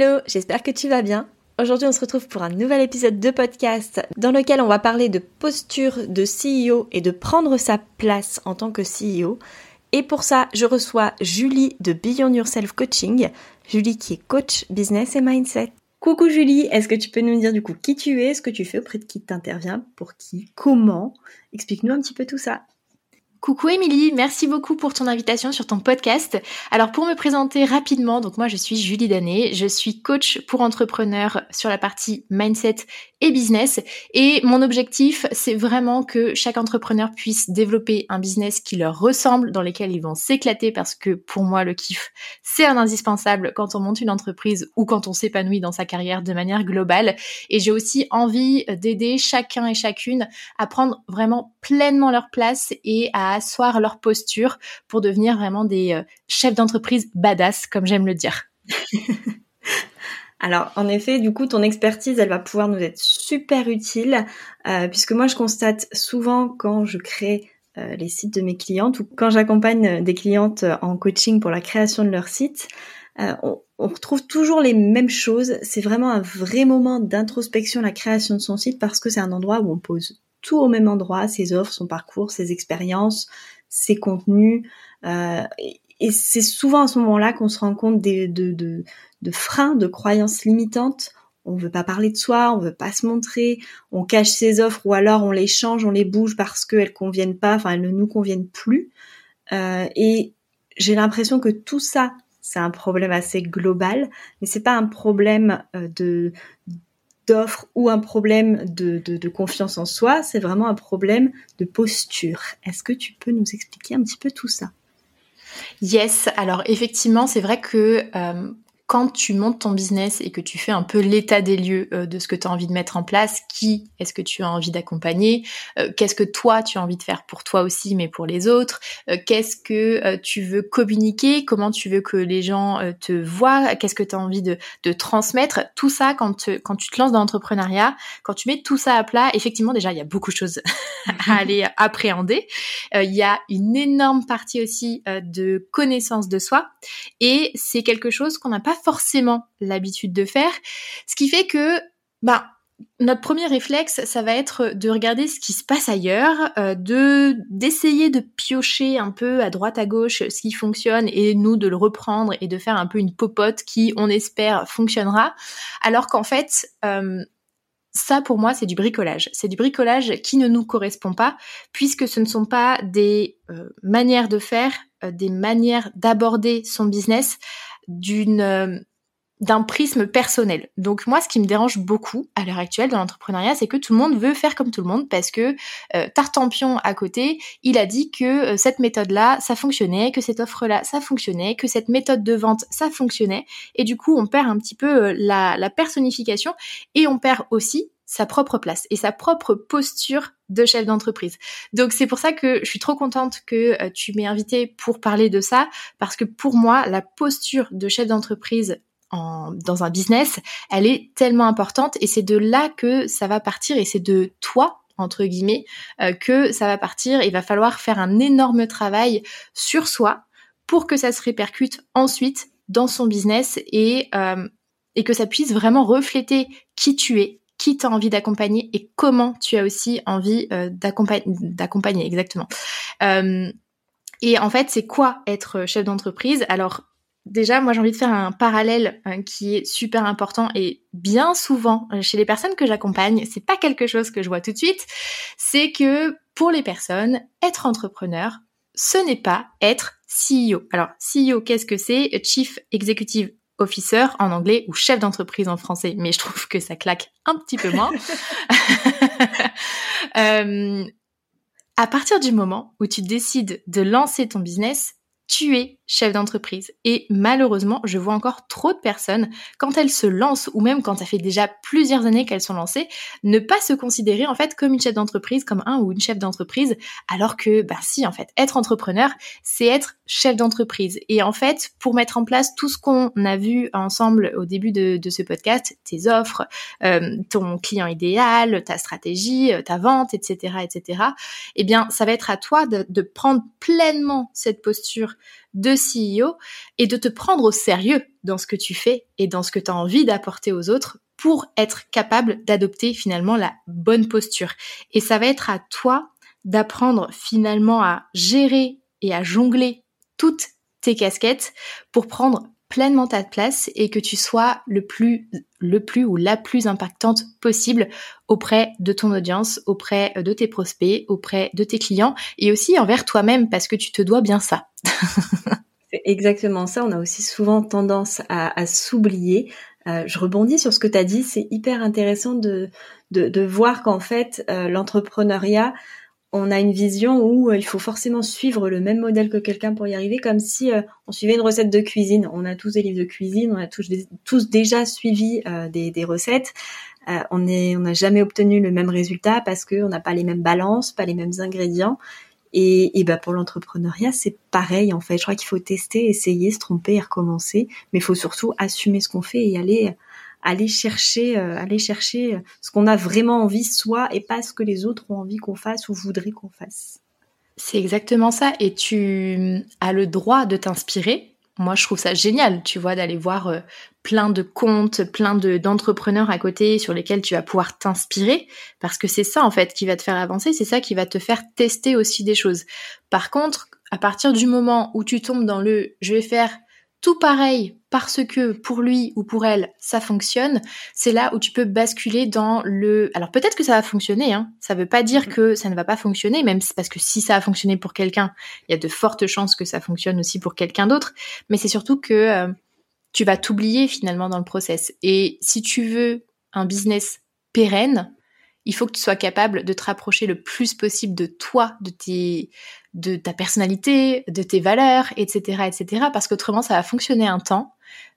Hello, j'espère que tu vas bien. Aujourd'hui, on se retrouve pour un nouvel épisode de podcast dans lequel on va parler de posture de CEO et de prendre sa place en tant que CEO. Et pour ça, je reçois Julie de Beyond Yourself Coaching. Julie qui est coach business et mindset. Coucou Julie, est-ce que tu peux nous dire du coup qui tu es, ce que tu fais, auprès de qui tu pour qui, comment? Explique-nous un petit peu tout ça. Coucou Émilie, merci beaucoup pour ton invitation sur ton podcast. Alors pour me présenter rapidement, donc moi je suis Julie Danet, je suis coach pour entrepreneurs sur la partie mindset et business. Et mon objectif c'est vraiment que chaque entrepreneur puisse développer un business qui leur ressemble, dans lequel ils vont s'éclater parce que pour moi le kiff c'est un indispensable quand on monte une entreprise ou quand on s'épanouit dans sa carrière de manière globale. Et j'ai aussi envie d'aider chacun et chacune à prendre vraiment pleinement leur place et à asseoir leur posture pour devenir vraiment des euh, chefs d'entreprise badass, comme j'aime le dire. Alors, en effet, du coup, ton expertise, elle va pouvoir nous être super utile, euh, puisque moi, je constate souvent quand je crée euh, les sites de mes clientes ou quand j'accompagne des clientes en coaching pour la création de leur site, on, on, retrouve toujours les mêmes choses. C'est vraiment un vrai moment d'introspection, la création de son site, parce que c'est un endroit où on pose tout au même endroit, ses offres, son parcours, ses expériences, ses contenus. Euh, et, c'est souvent à ce moment-là qu'on se rend compte de, de, freins, de croyances limitantes. On veut pas parler de soi, on veut pas se montrer, on cache ses offres ou alors on les change, on les bouge parce qu'elles conviennent pas, enfin elles ne nous conviennent plus. Euh, et j'ai l'impression que tout ça, c'est un problème assez global, mais c'est pas un problème euh, de d'offre ou un problème de, confiance en soi, c'est vraiment un problème de posture. Est-ce que tu peux nous expliquer un petit peu tout ça? Yes, alors effectivement, c'est vrai que euh, quand tu montes ton business et que tu fais un peu l'état des lieux euh, de ce que tu as envie de mettre en place, qui est-ce que tu as envie d'accompagner, euh, qu'est-ce que toi tu as envie de faire pour toi aussi mais pour les autres, euh, qu'est-ce que tu veux communiquer, comment tu veux que les gens te voient, qu'est-ce que tu as envie de, de, transmettre, tout ça quand, quand tu te lances dans l'entrepreneuriat, quand tu mets tout ça à plat, effectivement déjà il y a beaucoup de choses à aller appréhender, il y a une énorme partie aussi de connaissance de soi. Et c'est quelque chose qu'on n'a pas forcément l'habitude de faire. Ce qui fait que, bah, notre premier réflexe, ça va être de regarder ce qui se passe ailleurs, euh, de d'essayer de piocher un peu à droite à gauche ce qui fonctionne et nous de le reprendre et de faire un peu une popote qui, on espère, fonctionnera. Alors qu'en fait, euh, ça pour moi c'est du bricolage. C'est du bricolage qui ne nous correspond pas puisque ce ne sont pas des euh, manières de faire, des manières d'aborder son business d'une euh, d'un prisme personnel. Donc moi, ce qui me dérange beaucoup à l'heure actuelle dans l'entrepreneuriat, c'est que tout le monde veut faire comme tout le monde parce que euh, Tartampion à côté, il a dit que euh, cette méthode-là, ça fonctionnait, que cette offre-là, ça fonctionnait, que cette méthode de vente, ça fonctionnait. Et du coup, on perd un petit peu la, la personnification et on perd aussi sa propre place et sa propre posture de chef d'entreprise. Donc c'est pour ça que je suis trop contente que euh, tu m'aies invité pour parler de ça parce que pour moi la posture de chef d'entreprise en, dans un business, elle est tellement importante et c'est de là que ça va partir et c'est de toi entre guillemets euh, que ça va partir. Il va falloir faire un énorme travail sur soi pour que ça se répercute ensuite dans son business et euh, et que ça puisse vraiment refléter qui tu es, qui t'as envie d'accompagner et comment tu as aussi envie euh, d'accompagner, exactement. Euh, et en fait, c'est quoi être chef d'entreprise? Alors déjà, moi j'ai envie de faire un parallèle euh, qui est super important et bien souvent chez les personnes que j'accompagne, c'est pas quelque chose que je vois tout de suite, c'est que pour les personnes, être entrepreneur, ce n'est pas être CEO. Alors CEO, qu'est-ce que c'est? Chief Executive officer en anglais ou chef d'entreprise en français, mais je trouve que ça claque un petit peu moins. euh, à partir du moment où tu décides de lancer ton business, tu es chef d'entreprise. Et malheureusement, je vois encore trop de personnes, quand elles se lancent, ou même quand ça fait déjà plusieurs années qu'elles sont lancées, ne pas se considérer en fait comme une chef d'entreprise, comme un ou une chef d'entreprise, alors que, bah si, en fait, être entrepreneur, c'est être chef d'entreprise. Et en fait, pour mettre en place tout ce qu'on a vu ensemble au début de, ce podcast, tes offres, euh, ton client idéal, ta stratégie, ta vente, etc., etc., eh bien, ça va être à toi de prendre pleinement cette posture de CEO et de te prendre au sérieux dans ce que tu fais et dans ce que tu as envie d'apporter aux autres pour être capable d'adopter finalement la bonne posture. Et ça va être à toi d'apprendre finalement à gérer et à jongler toutes tes casquettes pour prendre pleinement ta place et que tu sois le plus, le plus ou la plus impactante possible auprès de ton audience, auprès de tes prospects, auprès de tes clients et aussi envers toi-même parce que tu te dois bien ça. C'est exactement ça. On a aussi souvent tendance à, s'oublier. Euh, je rebondis sur ce que tu as dit. C'est hyper intéressant de, de, voir qu'en fait, euh, l'entrepreneuriat, on a une vision où euh, il faut forcément suivre le même modèle que quelqu'un pour y arriver, comme si euh, on suivait une recette de cuisine. On a tous des livres de cuisine, on a tous, déjà suivi euh, des, recettes. on n'a jamais obtenu le même résultat parce qu'on n'a pas les mêmes balances, pas les mêmes ingrédients. Et, et bah pour l'entrepreneuriat, c'est pareil en fait. Je crois qu'il faut tester, essayer, se tromper et recommencer, mais il faut surtout assumer ce qu'on fait et aller aller chercher, euh, aller chercher ce qu'on a vraiment envie soi et pas ce que les autres ont envie qu'on fasse ou voudraient qu'on fasse. C'est exactement ça. Et tu as le droit de t'inspirer. Moi, je trouve ça génial, tu vois, d'aller voir euh, plein de comptes, plein de d'entrepreneurs à côté sur lesquels tu vas pouvoir t'inspirer, parce que c'est ça en fait qui va te faire avancer, c'est ça qui va te faire tester aussi des choses. Par contre, à partir du moment où tu tombes dans le je vais faire tout pareil parce que pour lui ou pour elle ça fonctionne, c'est là où tu peux basculer dans le. Alors peut-être que ça va fonctionner, hein. Ça veut pas dire mm-hmm. que ça ne va pas fonctionner, même parce que si ça a fonctionné pour quelqu'un, il y a de fortes chances que ça fonctionne aussi pour quelqu'un d'autre. Mais c'est surtout que euh, tu vas t'oublier finalement dans le process. Et si tu veux un business pérenne, il faut que tu sois capable de te rapprocher le plus possible de toi, de ta personnalité, de tes valeurs, etc., etc. Parce qu'autrement, ça va fonctionner un temps,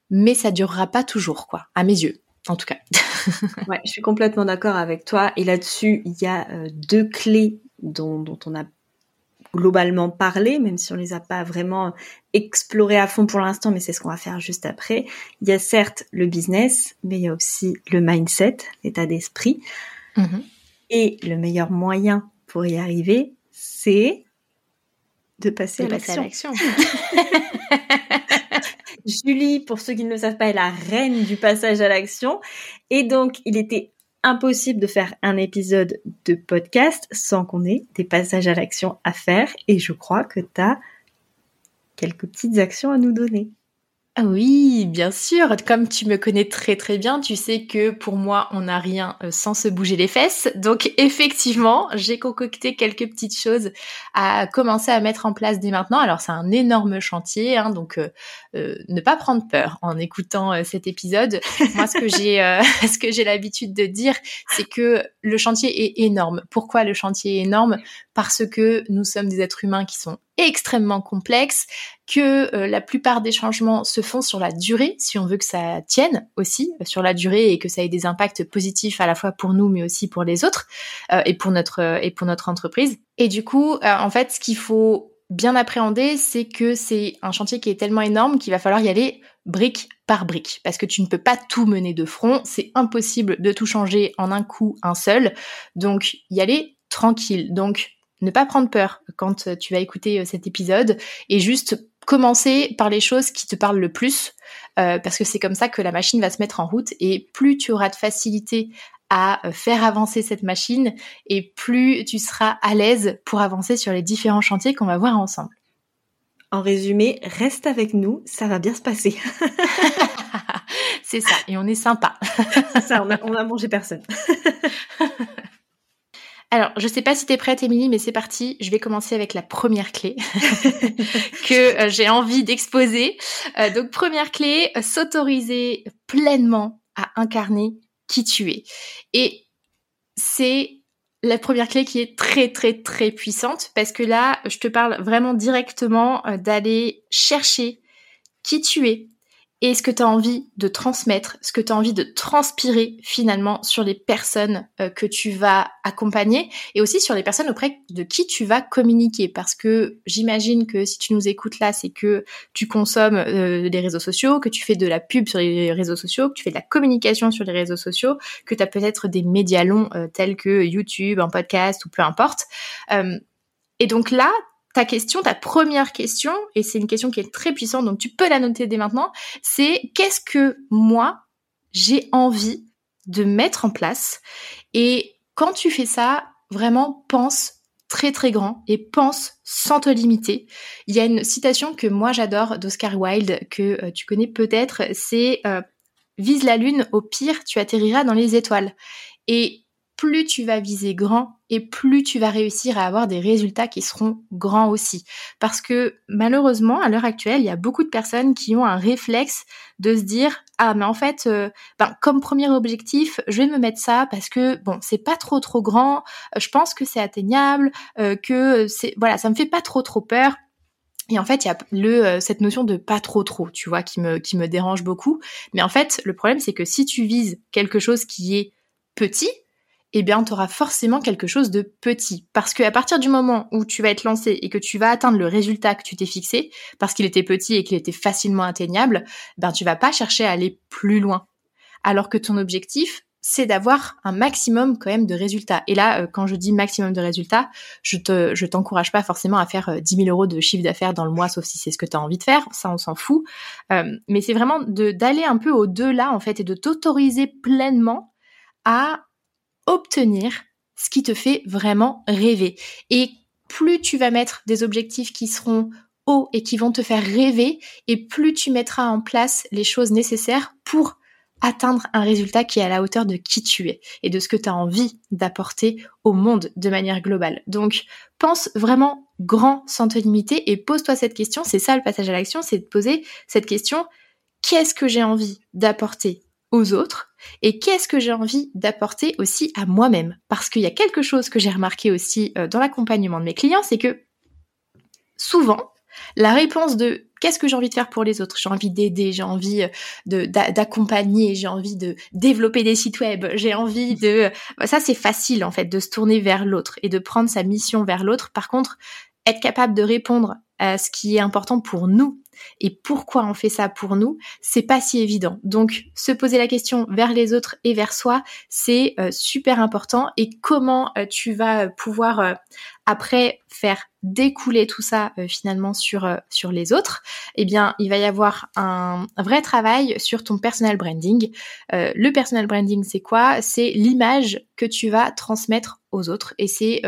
mais ça durera pas toujours, quoi, à mes yeux, en tout cas. ouais, je suis complètement d'accord avec toi. Et là-dessus, il y a euh, deux clés dont, dont on a globalement parlé, même si on les a pas vraiment explorées à fond pour l'instant, mais c'est ce qu'on va faire juste après. Il y a certes le business, mais il y a aussi le mindset, l'état d'esprit. Mm-hmm. Et le meilleur moyen pour y arriver, c'est de passer, à l'action. Julie, pour ceux qui ne le savent pas, est la reine du passage à l'action. Et donc, il était impossible de faire un épisode de podcast sans qu'on ait des passages à l'action à faire. Et je crois que tu as quelques petites actions à nous donner. Ah oui, bien sûr. Comme tu me connais très très bien, tu sais que pour moi, on n'a rien euh, sans se bouger les fesses. Donc effectivement, j'ai concocté quelques petites choses à commencer à mettre en place dès maintenant. Alors c'est un énorme chantier, hein, donc euh, euh, ne pas prendre peur en écoutant cet épisode. Moi, ce que j'ai, ce que j'ai l'habitude de dire, c'est que le chantier est énorme. Pourquoi le chantier est énorme? Parce que nous sommes des êtres humains qui sont extrêmement complexe, que euh, la plupart des changements se font sur la durée, si on veut que ça tienne aussi euh, sur la durée et que ça ait des impacts positifs à la fois pour nous mais aussi pour les autres euh, et pour notre et pour notre entreprise. Et du coup, en fait, ce qu'il faut bien appréhender, c'est que c'est un chantier qui est tellement énorme qu'il va falloir y aller brique par brique, parce que tu ne peux pas tout mener de front, c'est impossible de tout changer en un coup, un seul, donc y aller tranquille. Donc ne pas prendre peur quand euh, tu vas écouter euh, cet épisode et juste commencer par les choses qui te parlent le plus euh, parce que c'est comme ça que la machine va se mettre en route et plus tu auras de facilité à faire avancer cette machine et plus tu seras à l'aise pour avancer sur les différents chantiers qu'on va voir ensemble. En résumé, reste avec nous, ça va bien se passer. c'est ça, et on est sympa. ça, on a, on a mangé personne. Alors, je sais pas si tu prête, Émilie, mais c'est parti. Je vais commencer avec la première clé que euh, j'ai envie d'exposer. Euh, donc, première clé, s'autoriser pleinement à incarner qui tu es. Et c'est la première clé qui est très très très puissante parce que là, je te parle vraiment directement euh, d'aller chercher qui tu es, et ce que tu as envie de transmettre, ce que tu as envie de transpirer finalement sur les personnes euh, que tu vas accompagner et aussi sur les personnes auprès de qui tu vas communiquer? Parce que j'imagine que si tu nous écoutes là, c'est que tu consommes euh, les réseaux sociaux, que tu fais de la pub sur les réseaux sociaux, que tu fais de la communication sur les réseaux sociaux, que tu as peut-être des médias longs euh, tels que YouTube, un podcast ou peu importe. et donc là, ta question, ta première question, et c'est une question qui est très puissante, donc tu peux la noter dès maintenant, c'est qu'est-ce que moi, j'ai envie de mettre en place? Et quand tu fais ça, vraiment pense très très grand et pense sans te limiter. Il y a une citation que moi j'adore d'Oscar Wilde, que euh, tu connais peut-être, c'est euh, Vise la lune, au pire tu atterriras dans les étoiles. Et plus tu vas viser grand et plus tu vas réussir à avoir des résultats qui seront grands aussi. Parce que malheureusement, à l'heure actuelle, il y a beaucoup de personnes qui ont un réflexe de se dire ah mais en fait, euh, ben, comme premier objectif, je vais me mettre ça parce que bon c'est pas trop trop grand, je pense que c'est atteignable, euh, que c'est voilà ça me fait pas trop trop peur. Et en fait, il y a le euh, cette notion de pas trop trop, tu vois, qui me qui me dérange beaucoup. Mais en fait, le problème c'est que si tu vises quelque chose qui est petit, eh bien, tu auras forcément quelque chose de petit. Parce qu'à partir du moment où tu vas être lancé et que tu vas atteindre le résultat que tu t'es fixé, parce qu'il était petit et qu'il était facilement atteignable, ben, tu vas pas chercher à aller plus loin. Alors que ton objectif, c'est d'avoir un maximum quand même de résultats. Et là, euh, quand je dis maximum de résultats, je te, je t'encourage pas forcément à faire 10 euh, 000 euros de chiffre d'affaires dans le mois, sauf si c'est ce que tu as envie de faire. Ça, on s'en fout. Euh, mais c'est vraiment de, d'aller un peu au-delà, en fait, et de t'autoriser pleinement à obtenir ce qui te fait vraiment rêver. Et plus tu vas mettre des objectifs qui seront hauts et qui vont te faire rêver, et plus tu mettras en place les choses nécessaires pour atteindre un résultat qui est à la hauteur de qui tu es et de ce que tu as envie d'apporter au monde de manière globale. Donc, pense vraiment grand sans te limiter et pose-toi cette question. C'est ça le passage à l'action, c'est de poser cette question. Qu'est-ce que j'ai envie d'apporter aux autres et qu'est-ce que j'ai envie d'apporter aussi à moi-même. Parce qu'il y a quelque chose que j'ai remarqué aussi euh, dans l'accompagnement de mes clients, c'est que souvent, la réponse de qu'est-ce que j'ai envie de faire pour les autres? J'ai envie d'aider, j'ai envie euh, d'accompagner, j'ai envie de développer des sites web, j'ai envie de... Euh, ça, c'est facile en fait, de se tourner vers l'autre et de prendre sa mission vers l'autre. Par contre, être capable de répondre à ce qui est important pour nous et pourquoi on fait ça pour nous, c'est pas si évident. Donc, se poser la question vers les autres et vers soi, c'est euh, super important. Et comment euh, tu vas pouvoir euh, après faire découler tout ça finalement sur sur les autres Eh bien, il va y avoir un, un vrai travail sur ton personal branding. le personal branding, c'est quoi? C'est l'image que tu vas transmettre aux autres et c'est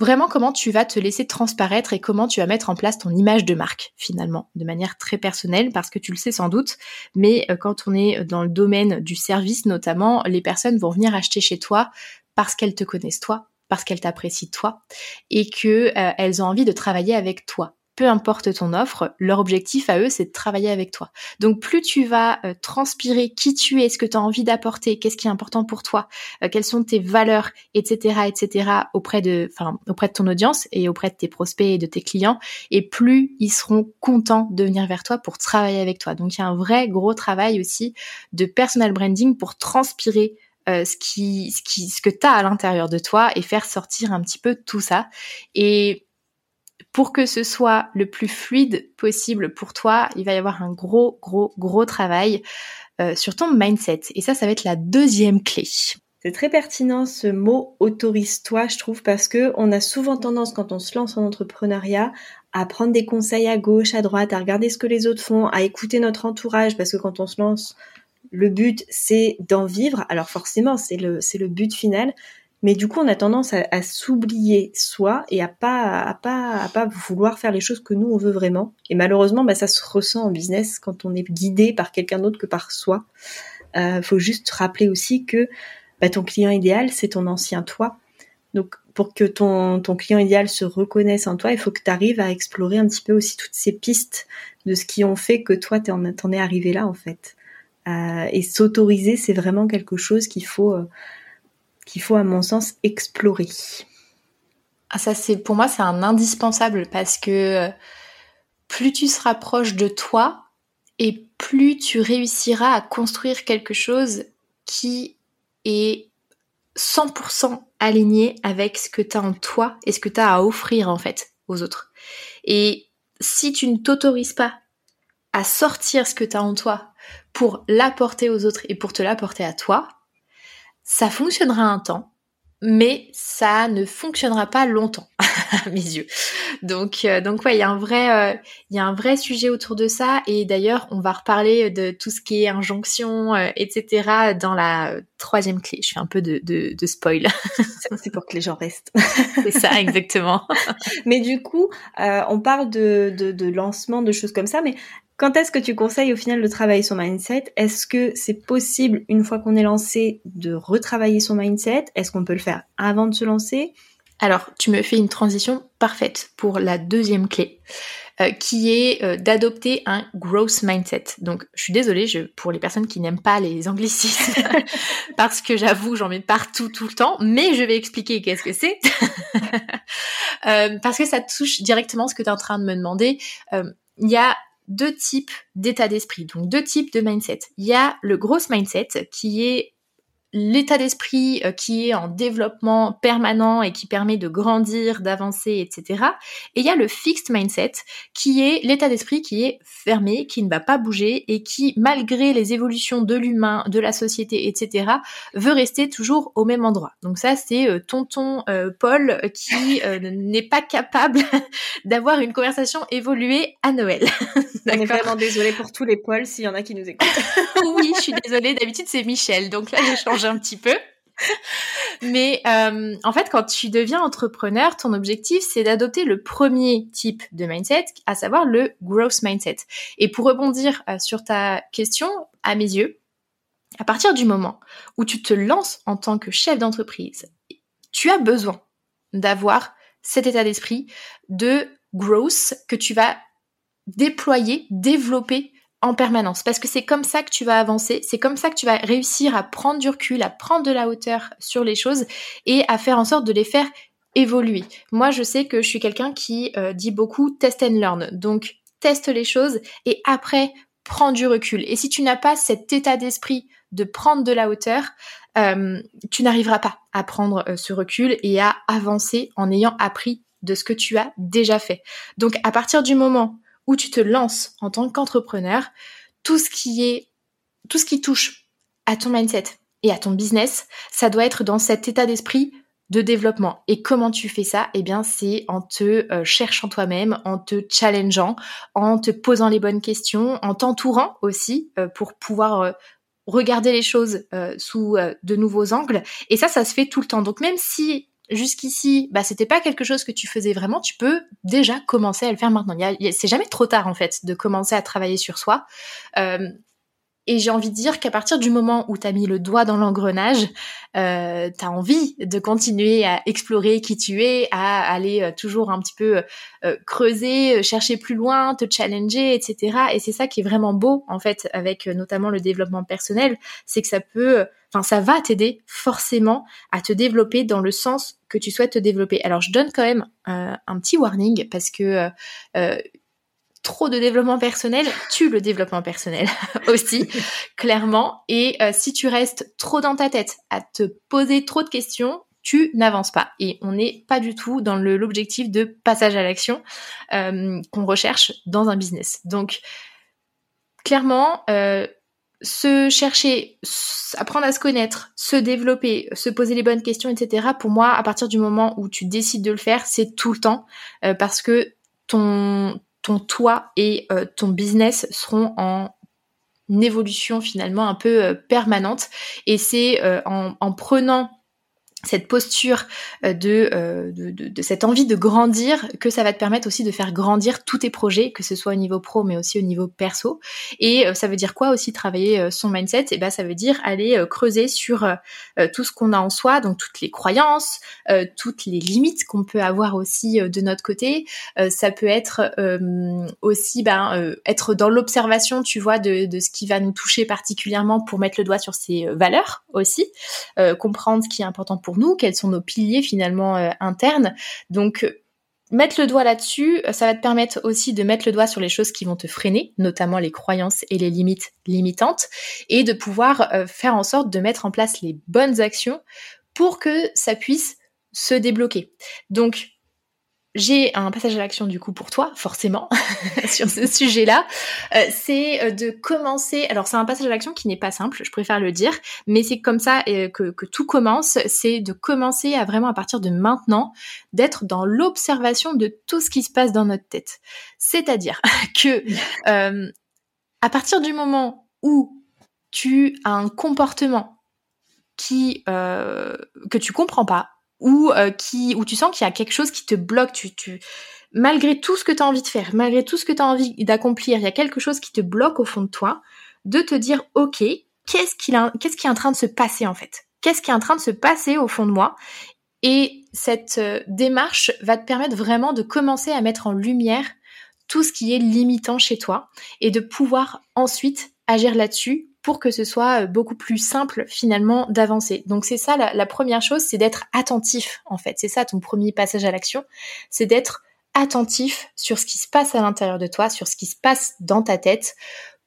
vraiment comment tu vas te laisser transparaître et comment tu vas mettre en place ton image de marque finalement, de manière très personnelle, parce que tu le sais sans doute, mais euh, quand on est dans le domaine du service notamment, les personnes vont venir acheter chez toi parce qu'elles te connaissent toi, parce qu'elles t'apprécient toi, et que euh, elles ont envie de travailler avec toi peu importe ton offre, leur objectif à eux, c'est de travailler avec toi. Donc plus tu vas euh, transpirer qui tu es, ce que tu as envie d'apporter, qu'est-ce qui est important pour toi, euh, quelles sont tes valeurs, etc., etc., auprès de, enfin, auprès de ton audience et auprès de tes prospects et de tes clients, et plus ils seront contents de venir vers toi pour travailler avec toi. Donc il y a un vrai gros travail aussi de personal branding pour transpirer euh, ce qui, ce qui, ce que tu as à l'intérieur de toi et faire sortir un petit peu tout ça. Et pour que ce soit le plus fluide possible pour toi, il va y avoir un gros, gros, gros travail euh, sur ton mindset. Et ça, ça va être la deuxième clé. C'est très pertinent ce mot autorise-toi, je trouve, parce que on a souvent tendance, quand on se lance en entrepreneuriat, à prendre des conseils à gauche, à droite, à regarder ce que les autres font, à écouter notre entourage, parce que quand on se lance, le but c'est d'en vivre. Alors forcément, c'est le, c'est le but final, mais du coup, on a tendance à, s'oublier soi et à pas, à pas, à pas vouloir faire les choses que nous on veut vraiment. Et malheureusement, bah, ça se ressent en business quand on est guidé par quelqu'un d'autre que par soi. Euh, faut juste rappeler aussi que bah, ton client idéal, c'est ton ancien toi. Donc, pour que ton, ton client idéal se reconnaisse en toi, il faut que tu arrives à explorer un petit peu aussi toutes ces pistes de ce qui ont fait que toi, t'en, en es arrivé là, en fait. Euh, et s'autoriser, c'est vraiment quelque chose qu'il faut, euh, qu'il faut à mon sens explorer ah, ça c'est pour moi c'est un indispensable parce que plus tu se rapproches de toi et plus tu réussiras à construire quelque chose qui est 100% aligné avec ce que tu as en toi et ce que tu as à offrir en fait aux autres. Et si tu ne t'autorises pas à sortir ce que tu as en toi pour l'apporter aux autres et pour te l'apporter à toi, ça fonctionnera un temps, mais ça ne fonctionnera pas longtemps à mes yeux. Donc euh, donc ouais, il y a un vrai euh, il y a un vrai sujet autour de ça et d'ailleurs on va reparler de tout ce qui est injonction euh, etc dans la troisième clé. Je fais un peu de de, de spoil. C'est pour que les gens restent. C'est ça exactement. mais du coup, on parle de, de de lancement de choses comme ça, mais quand est-ce que tu conseilles au final de travailler son mindset? Est-ce que c'est possible, une fois qu'on est lancé, de retravailler son mindset? Est-ce qu'on peut le faire avant de se lancer? Alors, tu me fais une transition parfaite pour la deuxième clé, euh, qui est euh, d'adopter un growth mindset. Donc, je suis désolée je, pour les personnes qui n'aiment pas les anglicismes, parce que j'avoue, j'en mets partout tout le temps, mais je vais expliquer qu'est-ce que c'est. euh, parce que ça touche directement ce que tu es en train de me demander. Il y a deux types d'état d'esprit, donc deux types de mindset. Il y a le gross mindset qui est l'état d'esprit euh, qui est en développement permanent et qui permet de grandir, d'avancer, etc. Et il y a le fixed mindset qui est l'état d'esprit qui est fermé, qui ne va pas bouger et qui, malgré les évolutions de l'humain, de la société, etc., veut rester toujours au même endroit. Donc ça, c'est euh, tonton euh, Paul qui n'est pas capable d'avoir une conversation évoluée à Noël. On est vraiment désolé pour tous les Pauls s'il y en a qui nous écoutent. oui, je suis désolée. D'habitude, c'est Michel. Donc là, j'ai changé un petit peu. Mais euh, en fait, quand tu deviens entrepreneur, ton objectif, c'est d'adopter le premier type de mindset, à savoir le growth mindset. Et pour rebondir euh, sur ta question, à mes yeux, à partir du moment où tu te lances en tant que chef d'entreprise, tu as besoin d'avoir cet état d'esprit de growth que tu vas déployer, développer en permanence parce que c'est comme ça que tu vas avancer, c'est comme ça que tu vas réussir à prendre du recul, à prendre de la hauteur sur les choses et à faire en sorte de les faire évoluer. Moi, je sais que je suis quelqu'un qui euh, dit beaucoup test and learn. Donc, teste les choses et après, prends du recul. Et si tu n'as pas cet état d'esprit de prendre de la hauteur, euh, tu n'arriveras pas à prendre euh, ce recul et à avancer en ayant appris de ce que tu as déjà fait. Donc, à partir du moment où tu te lances en tant qu'entrepreneur, tout ce qui est, tout ce qui touche à ton mindset et à ton business, ça doit être dans cet état d'esprit de développement. Et comment tu fais ça? Eh bien, c'est en te euh, cherchant toi-même, en te challengeant, en te posant les bonnes questions, en t'entourant aussi euh, pour pouvoir euh, regarder les choses sous de nouveaux angles. Et ça, ça se fait tout le temps. Donc même si jusqu'ici, bah c'était pas quelque chose que tu faisais vraiment, tu peux déjà commencer à le faire maintenant. c'est jamais trop tard en fait de commencer à travailler sur soi. Euh, et j'ai envie de dire qu'à partir du moment où tu as mis le doigt dans l'engrenage, euh, tu as envie de continuer à explorer qui tu es, à aller euh, toujours un petit peu euh, creuser, chercher plus loin, te challenger, etc. Et c'est ça qui est vraiment beau en fait avec notamment le développement personnel, c'est que ça peut, enfin ça va t'aider forcément à te développer dans le sens que tu souhaites te développer. Alors je donne quand même un petit warning parce que trop de développement personnel tue le développement personnel aussi, clairement. Et euh, si tu restes trop dans ta tête à te poser trop de questions, tu n'avances pas. Et on n'est pas du tout dans l'objectif de passage à l'action euh, qu'on recherche dans un business. Donc, clairement, euh, se chercher, apprendre à se connaître, se développer, se poser les bonnes questions, etc. Pour moi, à partir du moment où tu décides de le faire, c'est tout le temps parce que ton ton toi et euh, ton business seront en évolution finalement un peu euh, permanente. Et c'est euh, en, prenant cette posture euh, euh, de, de, cette envie de grandir que ça va te permettre aussi de faire grandir tous tes projets, que ce soit au niveau pro mais aussi au niveau perso. Et euh, ça veut dire quoi aussi travailler son mindset? Et eh ben ça veut dire aller creuser sur tout ce qu'on a en soi, donc toutes les croyances, toutes les limites qu'on peut avoir aussi de notre côté. ça peut être aussi ben, être dans l'observation, tu vois, de, de ce qui va nous toucher particulièrement pour mettre le doigt sur ses valeurs aussi, comprendre ce qui est important pour nous, quels sont nos piliers finalement euh, internes. Donc mettre le doigt là-dessus, ça va te permettre aussi de mettre le doigt sur les choses qui vont te freiner, notamment les croyances et les limites limitantes, et de pouvoir euh, faire en sorte de mettre en place les bonnes actions pour que ça puisse se débloquer. Donc j'ai un passage à l'action du coup pour toi, forcément, sur ce sujet-là. Euh, c'est euh, de commencer. Alors c'est un passage à l'action qui n'est pas simple, je préfère le dire, mais c'est comme ça euh, que, tout commence. C'est de commencer à vraiment à partir de maintenant d'être dans l'observation de tout ce qui se passe dans notre tête. C'est-à-dire que à partir du moment où tu as un comportement qui que tu comprends pas ou euh, qui où tu sens qu'il y a quelque chose qui te bloque, tu, tu malgré tout ce que tu as envie de faire, malgré tout ce que tu as envie d'accomplir, il y a quelque chose qui te bloque au fond de toi, de te dire OK, qu'est-ce qu'est-ce qui est en train de se passer en fait? Qu'est-ce qui est en train de se passer au fond de moi? Et cette euh, démarche va te permettre vraiment de commencer à mettre en lumière tout ce qui est limitant chez toi et de pouvoir ensuite agir là-dessus pour que ce soit euh, beaucoup plus simple finalement d'avancer. Donc c'est ça la, première chose, c'est d'être attentif en fait. C'est ça ton premier passage à l'action, c'est d'être attentif sur ce qui se passe à l'intérieur de toi, sur ce qui se passe dans ta tête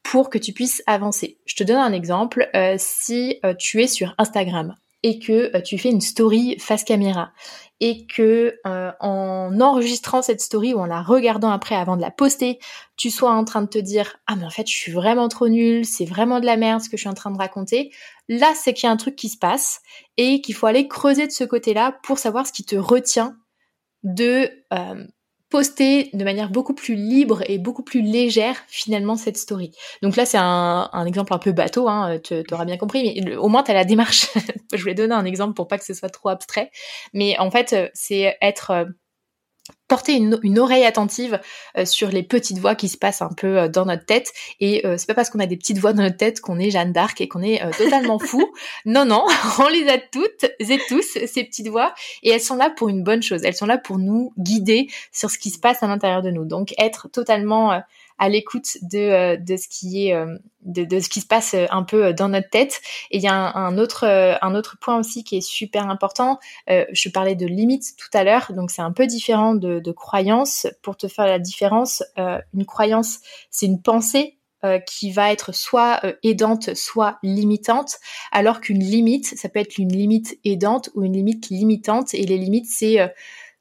pour que tu puisses avancer. Je te donne un exemple. Euh, si euh, tu es sur Instagram et que tu fais une story face caméra et que euh, en enregistrant cette story ou en la regardant après avant de la poster, tu sois en train de te dire ah mais en fait je suis vraiment trop nulle, c'est vraiment de la merde ce que je suis en train de raconter. Là c'est qu'il y a un truc qui se passe et qu'il faut aller creuser de ce côté-là pour savoir ce qui te retient de euh, poster de manière beaucoup plus libre et beaucoup plus légère finalement cette story. Donc là c'est un, exemple un peu bateau, hein, tu auras bien compris, mais au moins tu la démarche. Je voulais donner un exemple pour pas que ce soit trop abstrait, mais en fait euh, c'est être euh, porter une, oreille attentive euh, sur les petites voix qui se passent un peu euh, dans notre tête. Et euh, c'est pas parce qu'on a des petites voix dans notre tête qu'on est Jeanne d'Arc et qu'on est totalement fou. Non, non, on les a toutes et tous, ces petites voix, et elles sont là pour une bonne chose. Elles sont là pour nous guider sur ce qui se passe à l'intérieur de nous. Donc être totalement à l'écoute de, euh, de ce qui est euh, de, de, ce qui se passe euh, un peu dans notre tête. Et il y a un, autre un autre point aussi qui est super important. je parlais de limites tout à l'heure, donc c'est un peu différent de, de croyance. Pour te faire la différence, une croyance, c'est une pensée qui va être soit aidante, soit limitante, alors qu'une limite, ça peut être une limite aidante ou une limite limitante. Et les limites, c'est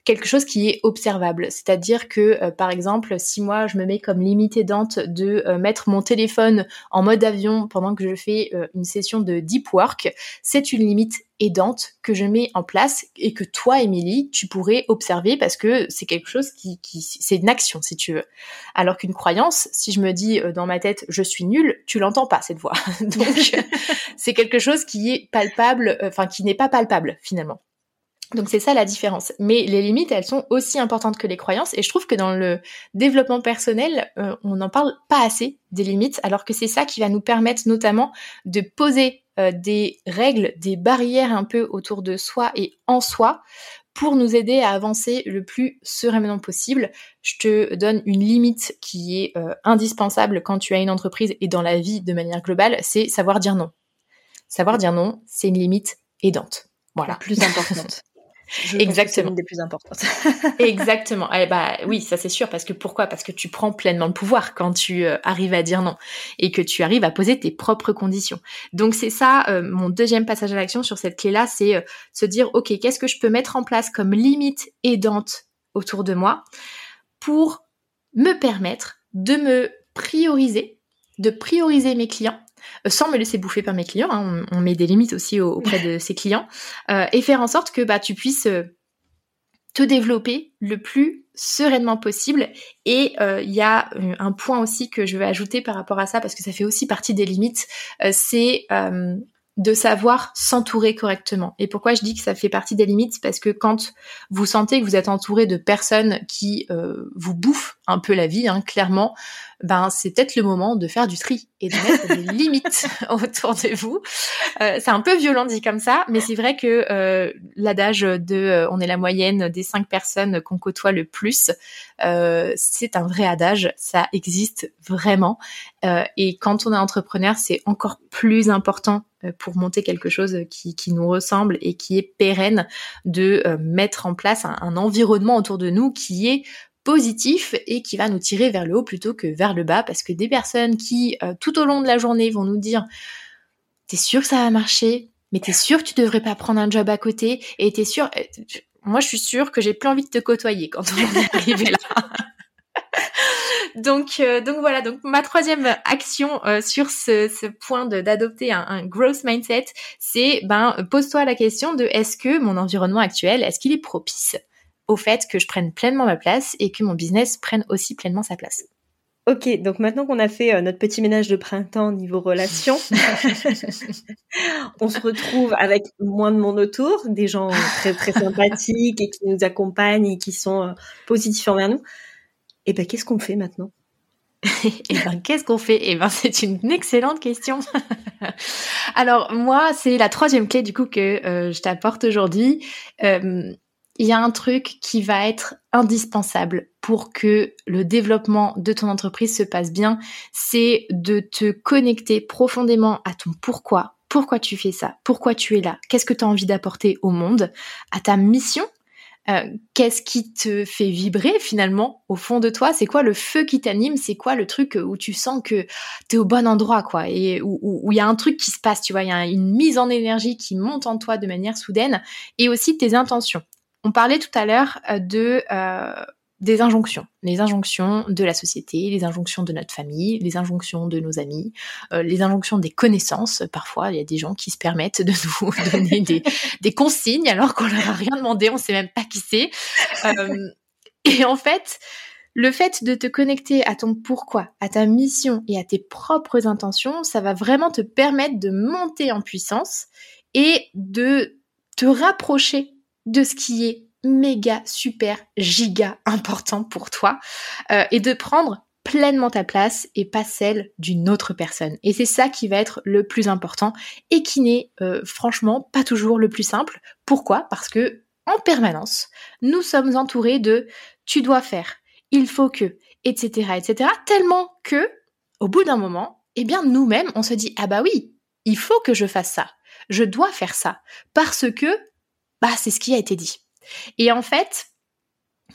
quelque chose qui est observable. C'est-à-dire que, euh, par exemple, si moi je me mets comme limite aidante de euh, mettre mon téléphone en mode avion pendant que je fais euh, une session de deep work, c'est une limite aidante que je mets en place et que toi, Émilie, tu pourrais observer parce que c'est quelque chose qui, qui c'est une action, si tu veux. Alors qu'une croyance, si je me dis dans ma tête, je suis nulle, tu l'entends pas, cette voix. Donc, c'est quelque chose qui est palpable, enfin, qui n'est pas palpable, finalement. Donc c'est ça la différence. Mais les limites, elles sont aussi importantes que les croyances. Et je trouve que dans le développement personnel, euh, on n'en parle pas assez des limites, alors que c'est ça qui va nous permettre notamment de poser euh, des règles, des barrières un peu autour de soi et en soi pour nous aider à avancer le plus sereinement possible. Je te donne une limite qui est euh, indispensable quand tu as une entreprise et dans la vie de manière globale, c'est savoir dire non. Savoir dire non, c'est une limite aidante. Voilà. Plus importante. Exactement. des plus importantes. Exactement. Eh bah oui, ça c'est sûr parce que pourquoi? Parce que tu prends pleinement le pouvoir quand tu euh, arrives à dire non et que tu arrives à poser tes propres conditions. Donc c'est ça euh, mon deuxième passage à l'action sur cette clé là, c'est euh, se dire OK, qu'est-ce que je peux mettre en place comme limite aidante autour de moi pour me permettre de me prioriser, de prioriser mes clients sans me laisser bouffer par mes clients. Hein. On, met des limites aussi auprès de ses clients euh, et faire en sorte que bah, tu puisses euh, te développer le plus sereinement possible. Et il y a un point aussi que je veux ajouter par rapport à ça parce que ça fait aussi partie des limites, c'est de savoir s'entourer correctement. Et pourquoi je dis que ça fait partie des limites? Parce que quand vous sentez que vous êtes entouré de personnes qui euh, vous bouffent un peu la vie, hein, clairement, ben c'est peut-être le moment de faire du tri et de mettre des limites autour de vous. Euh, c'est un peu violent dit comme ça, mais c'est vrai que euh, l'adage de euh, on est la moyenne des cinq personnes qu'on côtoie le plus, c'est un vrai adage, ça existe vraiment. et quand on est entrepreneur, c'est encore plus important pour monter quelque chose qui, qui, nous ressemble et qui est pérenne de mettre en place un, un environnement autour de nous qui est positif et qui va nous tirer vers le haut plutôt que vers le bas. Parce que des personnes qui euh, tout au long de la journée vont nous dire t'es sûr que ça va marcher? Mais t'es sûr que tu devrais pas prendre un job à côté? Et t'es sûr euh, moi je suis sûre que j'ai plus envie de te côtoyer quand on est arrivé là. Donc euh, donc voilà. Donc ma troisième action sur ce, ce point d'adopter un, un growth mindset c'est ben pose-toi la question de est-ce que mon environnement actuel est-ce qu'il est propice? Au fait que je prenne pleinement ma place et que mon business prenne aussi pleinement sa place. Ok, donc maintenant qu'on a fait euh, notre petit ménage de printemps niveau relation, on se retrouve avec moins de monde autour, des gens très très sympathiques et qui nous accompagnent et qui sont euh, positifs envers nous. Et eh ben qu'est-ce qu'on fait maintenant? Et eh ben qu'est-ce qu'on fait? Eh ben c'est une excellente question. Alors moi c'est la troisième clé du coup que euh, je t'apporte aujourd'hui il y a un truc qui va être indispensable pour que le développement de ton entreprise se passe bien, c'est de te connecter profondément à ton pourquoi, pourquoi tu fais ça, pourquoi tu es là, qu'est-ce que tu as envie d'apporter au monde, à ta mission, euh, qu'est-ce qui te fait vibrer finalement au fond de toi? C'est quoi le feu qui t'anime? C'est quoi le truc où tu sens que tu es au bon endroit quoi? Et où il y a un truc qui se passe, tu vois, il y a une mise en énergie qui monte en toi de manière soudaine et aussi tes intentions. On parlait tout à l'heure euh, de euh, des injonctions, les injonctions de la société, les injonctions de notre famille, les injonctions de nos amis, euh, les injonctions des connaissances. Parfois, il y a des gens qui se permettent de nous donner des, consignes alors qu'on leur a rien demandé, on sait même pas qui c'est. et en fait, le fait de te connecter à ton pourquoi, à ta mission et à tes propres intentions, ça va vraiment te permettre de monter en puissance et de te rapprocher de ce qui est méga, super, giga important pour toi euh, et de prendre pleinement ta place et pas celle d'une autre personne. Et c'est ça qui va être le plus important et qui n'est euh, franchement pas toujours le plus simple. Pourquoi? Parce que en permanence, nous sommes entourés de tu dois faire, il faut que, etc., etc. Tellement que, au bout d'un moment, eh bien nous-mêmes, on se dit ah bah oui, il faut que je fasse ça, je dois faire ça parce que bah c'est ce qui a été dit. Et en fait,